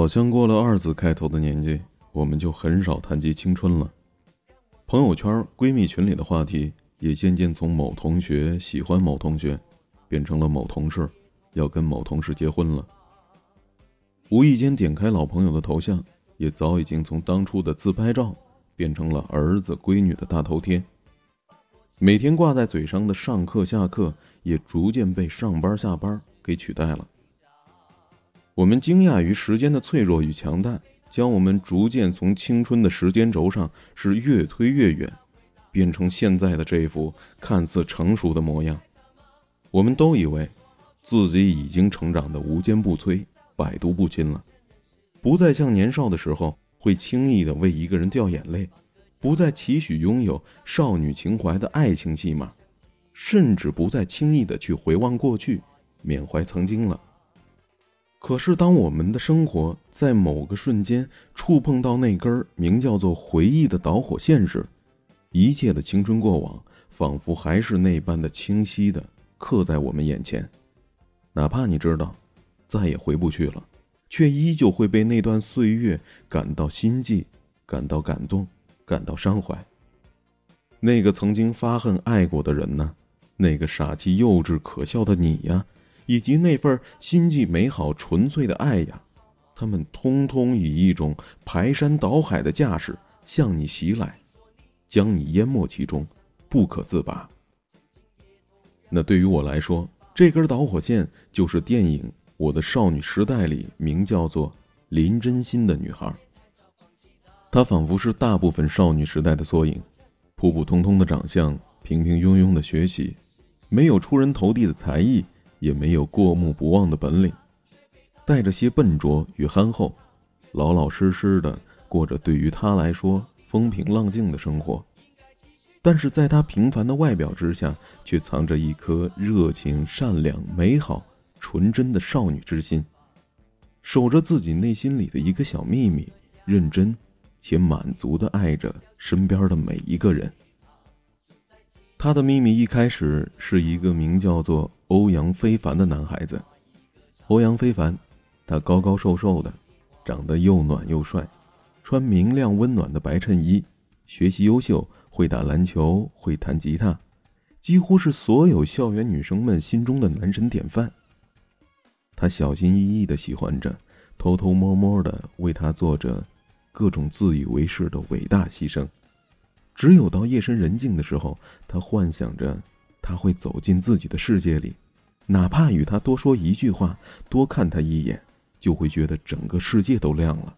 好像过了二字开头的年纪，我们就很少谈及青春了。朋友圈、闺蜜群里的话题也渐渐从某同学喜欢某同学，变成了某同事要跟某同事结婚了。无意间点开老朋友的头像，也早已经从当初的自拍照变成了儿子、闺女的大头贴。每天挂在嘴上的上课、下课，也逐渐被上班、下班给取代了。我们惊讶于时间的脆弱与强大，将我们逐渐从青春的时间轴上是越推越远，变成现在的这副看似成熟的模样。我们都以为自己已经成长的无坚不摧、百毒不侵了，不再像年少的时候会轻易的为一个人掉眼泪。不再期许拥有少女情怀的爱情戏码，甚至不再轻易的去回望过去，缅怀曾经了。可是，当我们的生活在某个瞬间触碰到那根名叫做回忆的导火线时，一切的青春过往仿佛还是那般的清晰的刻在我们眼前。哪怕你知道再也回不去了，却依旧会被那段岁月感到心悸，感到感动。感到伤怀。那个曾经发恨爱过的人呢？那个傻气幼稚可笑的你呀，以及那份心计美好纯粹的爱呀，他们通通以一种排山倒海的架势向你袭来，将你淹没其中，不可自拔。那对于我来说，这根导火线就是电影《我的少女时代》里名叫做林真心的女孩。她仿佛是大部分少女时代的缩影，普普通通的长相，平平庸庸的学习，没有出人头地的才艺，也没有过目不忘的本领，带着些笨拙与憨厚，老老实实的过着对于他来说风平浪静的生活。但是在他平凡的外表之下，却藏着一颗热情、善良、美好、纯真的少女之心，守着自己内心里的一个小秘密，认真。且满足的爱着身边的每一个人。他的秘密一开始是一个名叫做欧阳非凡的男孩子。欧阳非凡，他高高瘦瘦的，长得又暖又帅，穿明亮温暖的白衬衣，学习优秀，会打篮球，会弹吉他，几乎是所有校园女生们心中的男神典范。他小心翼翼的喜欢着，偷偷摸摸的为他做着。各种自以为是的伟大牺牲，只有到夜深人静的时候，他幻想着他会走进自己的世界里，哪怕与他多说一句话，多看他一眼，就会觉得整个世界都亮了。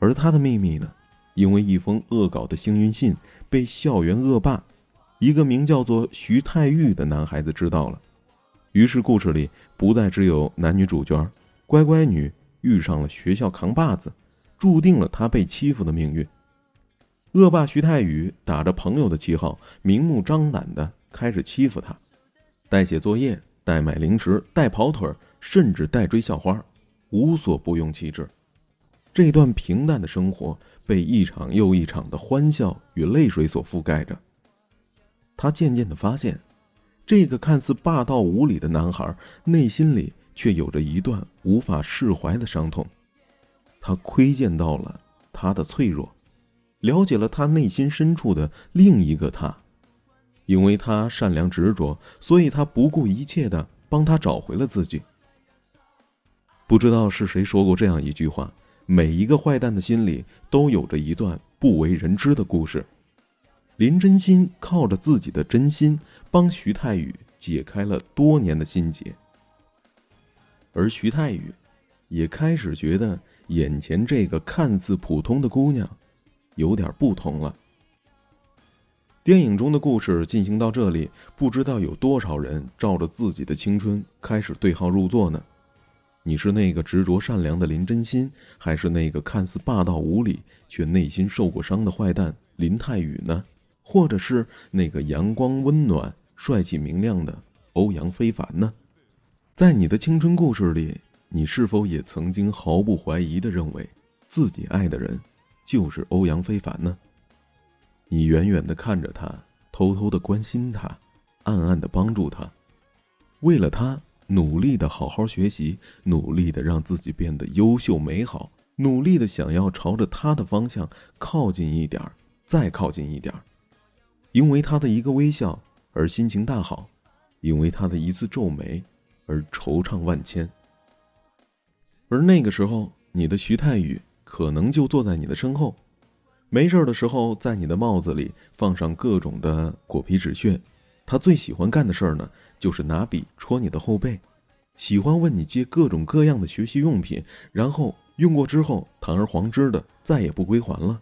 而他的秘密呢？因为一封恶搞的幸运信被校园恶霸，一个名叫做徐太玉的男孩子知道了，于是故事里不再只有男女主角，乖乖女遇上了学校扛把子。注定了他被欺负的命运。恶霸徐太宇打着朋友的旗号，明目张胆的开始欺负他，代写作业、代买零食、代跑腿，甚至代追校花，无所不用其极。这段平淡的生活被一场又一场的欢笑与泪水所覆盖着。他渐渐的发现，这个看似霸道无理的男孩，内心里却有着一段无法释怀的伤痛。他窥见到了他的脆弱，了解了他内心深处的另一个他，因为他善良执着，所以他不顾一切的帮他找回了自己。不知道是谁说过这样一句话：每一个坏蛋的心里都有着一段不为人知的故事。林真心靠着自己的真心，帮徐太宇解开了多年的心结，而徐太宇也开始觉得。眼前这个看似普通的姑娘，有点不同了。电影中的故事进行到这里，不知道有多少人照着自己的青春开始对号入座呢？你是那个执着善良的林真心，还是那个看似霸道无理却内心受过伤的坏蛋林泰宇呢？或者是那个阳光温暖、帅气明亮的欧阳非凡呢？在你的青春故事里。你是否也曾经毫不怀疑的认为，自己爱的人就是欧阳非凡呢？你远远的看着他，偷偷的关心他，暗暗的帮助他，为了他努力的好好学习，努力的让自己变得优秀美好，努力的想要朝着他的方向靠近一点再靠近一点因为他的一个微笑而心情大好，因为他的一次皱眉而惆怅万千。而那个时候，你的徐太宇可能就坐在你的身后，没事的时候，在你的帽子里放上各种的果皮纸屑。他最喜欢干的事儿呢，就是拿笔戳你的后背，喜欢问你借各种各样的学习用品，然后用过之后堂而皇之的再也不归还了。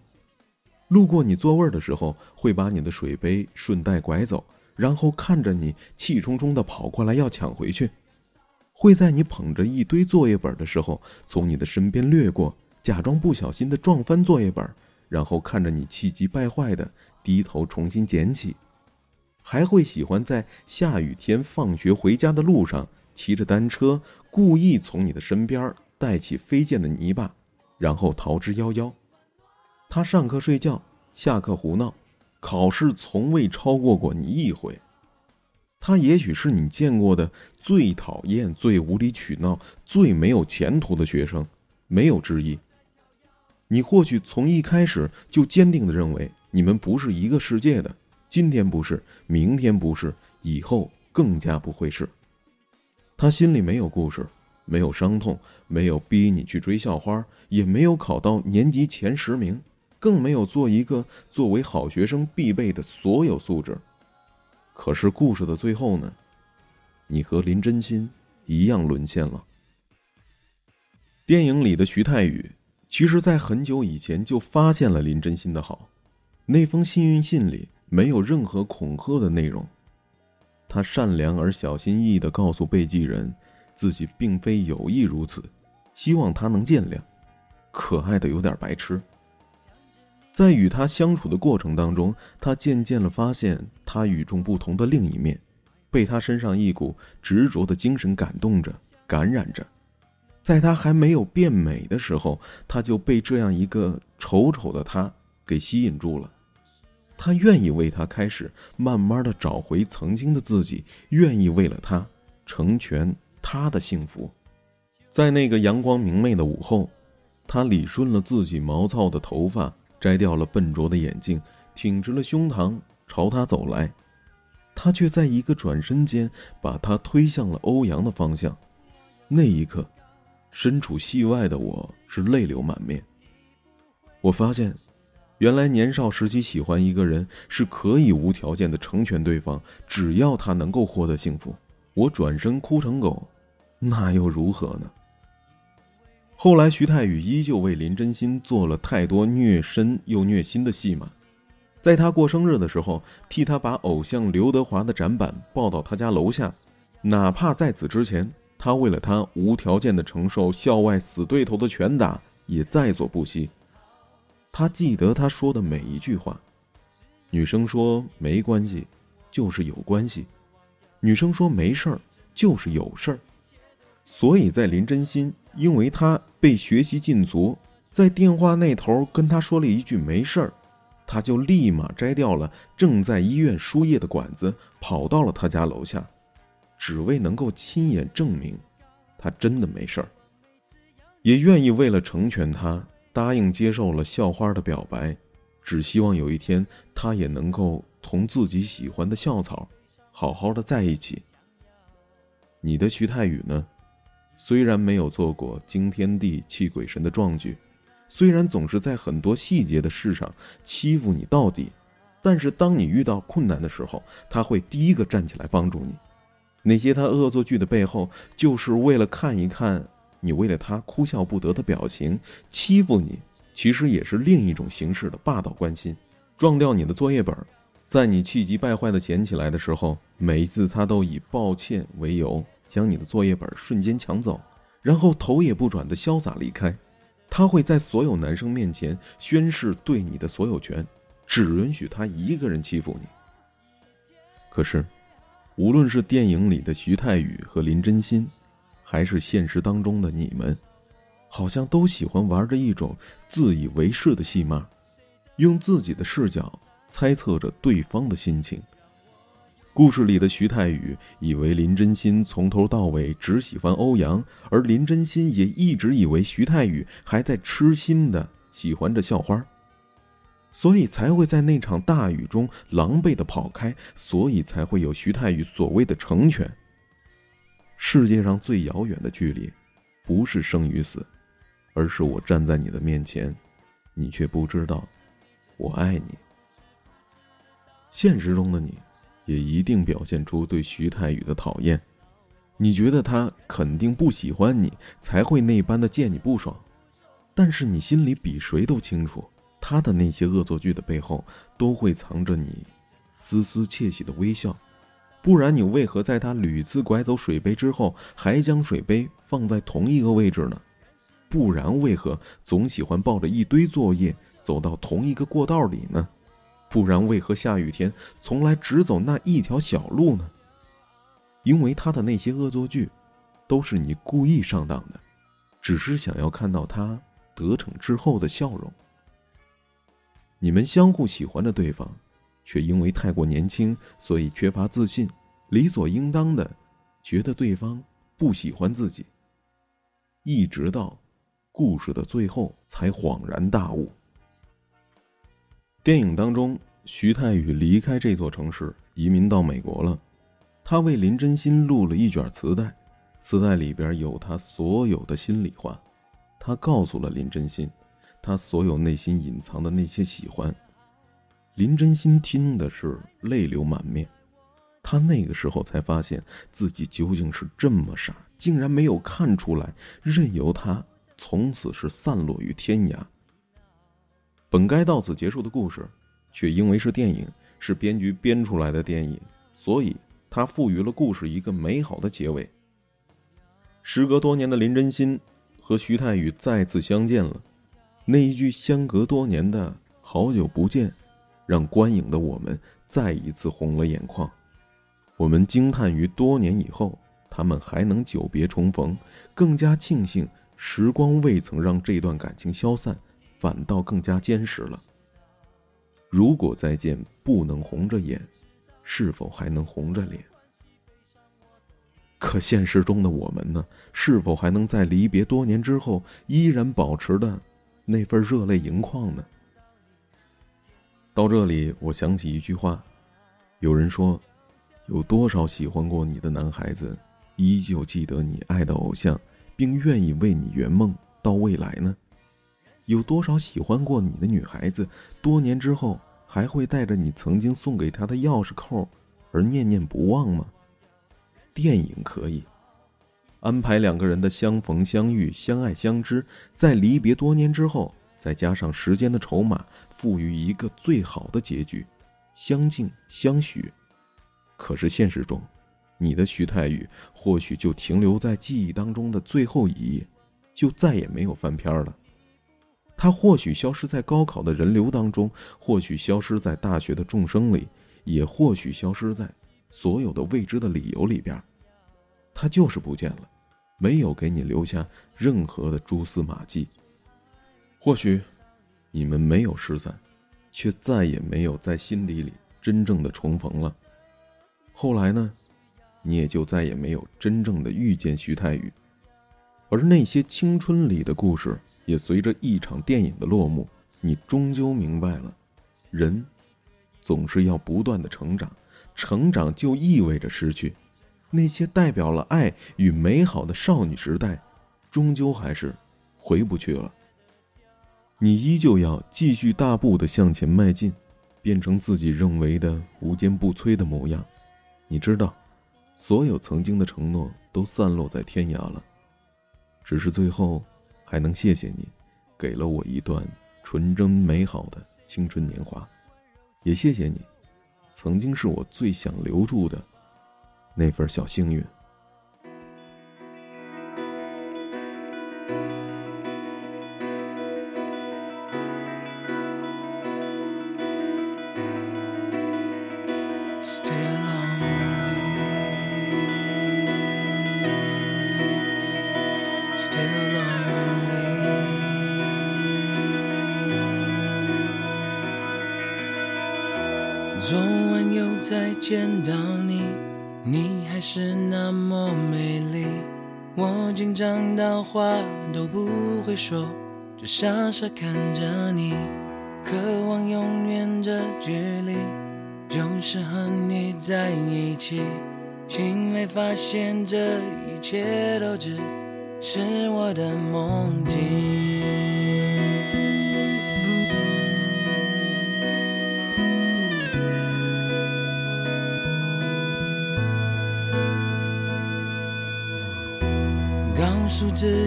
路过你座位的时候，会把你的水杯顺带拐走，然后看着你气冲冲的跑过来要抢回去，会在你捧着一堆作业本的时候从你的身边掠过，假装不小心的撞翻作业本，然后看着你气急败坏的低头重新捡起。还会喜欢在下雨天放学回家的路上骑着单车，故意从你的身边带起飞溅的泥巴，然后逃之夭夭。他上课睡觉，下课胡闹，考试从未超过过你一回。他也许是你见过的最讨厌、最无理取闹、最没有前途的学生，没有之一。你或许从一开始就坚定的认为你们不是一个世界的。今天不是，明天不是，以后更加不会是。他心里没有故事，没有伤痛，没有逼你去追校花，也没有考到年级前十名，更没有做一个作为好学生必备的所有素质。可是故事的最后呢？你和林真心一样沦陷了。电影里的徐太宇，其实在很久以前就发现了林真心的好，那封幸运信里。没有任何恐吓的内容，他善良而小心翼翼的告诉被寄人，自己并非有意如此，希望他能见谅。可爱的有点白痴。在与他相处的过程当中，他渐渐的发现他与众不同的另一面，被他身上一股执着的精神感动着、感染着。在他还没有变美的时候，他就被这样一个丑丑的他给吸引住了。他愿意为他开始慢慢的找回曾经的自己，愿意为了他成全他的幸福。在那个阳光明媚的午后，他理顺了自己毛糙的头发，摘掉了笨拙的眼镜，挺直了胸膛朝他走来。他却在一个转身间把他推向了欧阳的方向。那一刻，身处戏外的我是泪流满面。我发现。原来年少时期喜欢一个人是可以无条件的成全对方，只要他能够获得幸福。我转身哭成狗，那又如何呢？后来徐太宇依旧为林真心做了太多虐身又虐心的戏码，在他过生日的时候，替他把偶像刘德华的展板抱到他家楼下，哪怕在此之前，他为了他无条件的承受校外死对头的拳打，也在所不惜。他记得他说的每一句话。女生说没关系，就是有关系；女生说没事儿，就是有事儿。所以在林真心因为他被学习禁足，在电话那头跟他说了一句没事儿，他就立马摘掉了正在医院输液的管子，跑到了他家楼下，只为能够亲眼证明，他真的没事儿，也愿意为了成全他。答应接受了校花的表白，只希望有一天他也能够同自己喜欢的校草好好的在一起。你的徐太宇呢？虽然没有做过惊天地泣鬼神的壮举，虽然总是在很多细节的事上欺负你到底，但是当你遇到困难的时候，他会第一个站起来帮助你。那些他恶作剧的背后，就是为了看一看。你为了他哭笑不得的表情欺负你，其实也是另一种形式的霸道关心。撞掉你的作业本，在你气急败坏的捡起来的时候，每一次他都以抱歉为由将你的作业本瞬间抢走，然后头也不转的潇洒离开。他会在所有男生面前宣誓对你的所有权，只允许他一个人欺负你。可是，无论是电影里的徐太宇和林真心。还是现实当中的你们，好像都喜欢玩着一种自以为是的戏码，用自己的视角猜测着对方的心情。故事里的徐太宇以为林真心从头到尾只喜欢欧阳，而林真心也一直以为徐太宇还在痴心的喜欢着校花，所以才会在那场大雨中狼狈的跑开，所以才会有徐太宇所谓的成全。世界上最遥远的距离，不是生与死，而是我站在你的面前，你却不知道我爱你。现实中的你。也一定表现出对徐太宇的讨厌，你觉得他肯定不喜欢你，才会那般的见你不爽。但是你心里比谁都清楚，他的那些恶作剧的背后，都会藏着你丝丝窃喜的微笑。不然你为何在他屡次拐走水杯之后，还将水杯放在同一个位置呢？不然为何总喜欢抱着一堆作业走到同一个过道里呢？不然，为何下雨天从来只走那一条小路呢？因为他的那些恶作剧，都是你故意上当的，只是想要看到他得逞之后的笑容。你们相互喜欢着对方，却因为太过年轻，所以缺乏自信，理所应当的觉得对方不喜欢自己。一直到故事的最后，才恍然大悟。电影当中，徐太宇离开这座城市，移民到美国了。他为林真心录了一卷磁带，磁带里边有他所有的心里话。他告诉了林真心，他所有内心隐藏的那些喜欢。林真心听的是泪流满面，他那个时候才发现自己究竟是这么傻，竟然没有看出来，任由他从此是散落于天涯。本该到此结束的故事，却因为是电影，是编剧编出来的电影，所以他赋予了故事一个美好的结尾。时隔多年的林真心和徐太宇再次相见了，那一句相隔多年的好久不见，让观影的我们再一次红了眼眶。我们惊叹于多年以后他们还能久别重逢，更加庆幸时光未曾让这段感情消散。反倒更加坚实了。如果再见不能红着眼，是否还能红着脸？可现实中的我们呢？是否还能在离别多年之后，依然保持的那份热泪盈眶呢？到这里，我想起一句话：有人说，有多少喜欢过你的男孩子，依旧记得你爱的偶像，并愿意为你圆梦到未来呢？有多少喜欢过你的女孩子，多年之后还会带着你曾经送给她的钥匙扣而念念不忘吗？电影可以安排两个人的相逢相遇、相爱相知，在离别多年之后，再加上时间的筹码，赋予一个最好的结局，相敬相许。可是现实中，你的徐太宇或许就停留在记忆当中的最后一页，就再也没有翻篇了。他或许消失在高考的人流当中，或许消失在大学的众生里，也或许消失在所有的未知的理由里边。他就是不见了，没有给你留下任何的蛛丝马迹。或许，你们没有失散，却再也没有在心底里真正的重逢了。后来呢，你也就再也没有真正的遇见徐太宇。而那些青春里的故事，也随着一场电影的落幕，你终究明白了，人总是要不断的成长，成长就意味着失去，那些代表了爱与美好的少女时代，终究还是回不去了。你依旧要继续大步的向前迈进，变成自己认为的无坚不摧的模样。你知道，所有曾经的承诺都散落在天涯了。只是最后，还能谢谢你，给了我一段纯真美好的青春年华，也谢谢你，曾经是我最想留住的那份小幸运。Staylong 昨晚又再见到是那么美丽。我紧张到话都不会说，就傻傻看着你，渴望永远这距离，就是和你在一起。醒来发现这一切都只是我的梦境。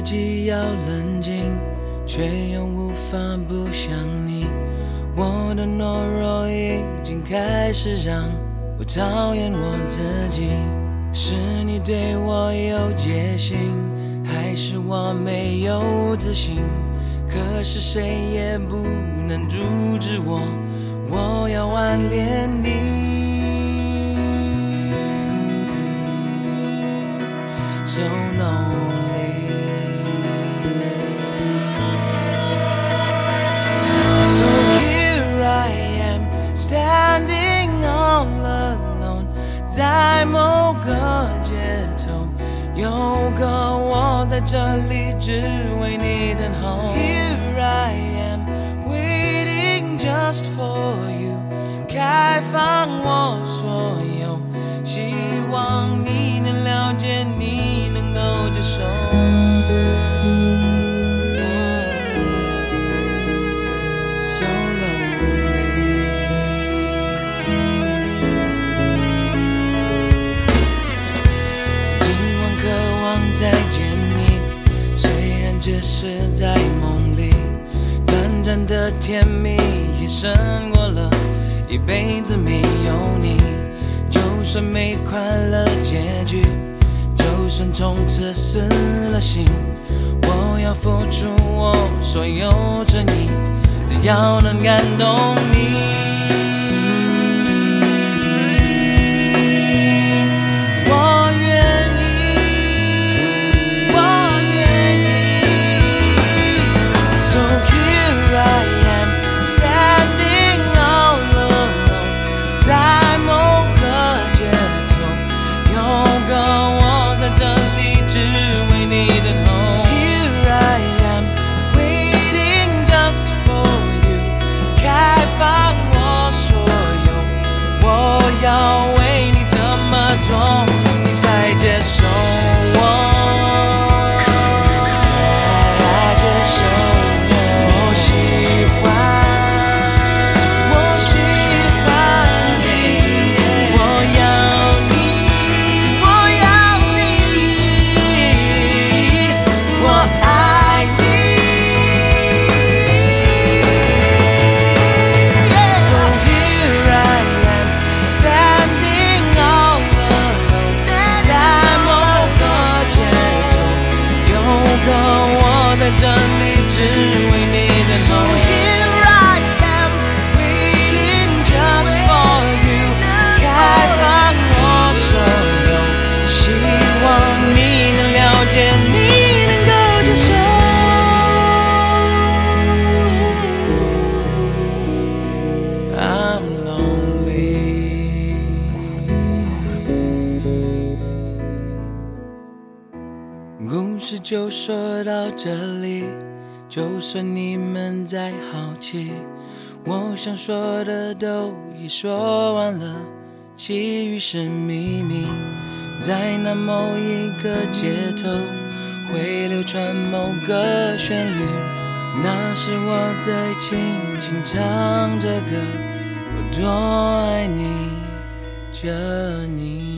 自己要冷静，却又无法不想你。我的懦弱已经开始让我讨厌我自己。是你对我有戒心，还是我没有自信？可是谁也不能阻止我，我要挽恋你。So lonely. 某个我在这里只为你等候。Here I am, waiting just for you，开放我甜蜜也胜过了一辈子没有你。就算没快乐结局，就算从此死了心，我要付出我所有真意，只要能感动你。说到这里，就算你们再好奇，我想说的都已说完了，其余是秘密。在那某一个街头，会流传某个旋律。那是我在轻轻唱着歌，我多爱你着你。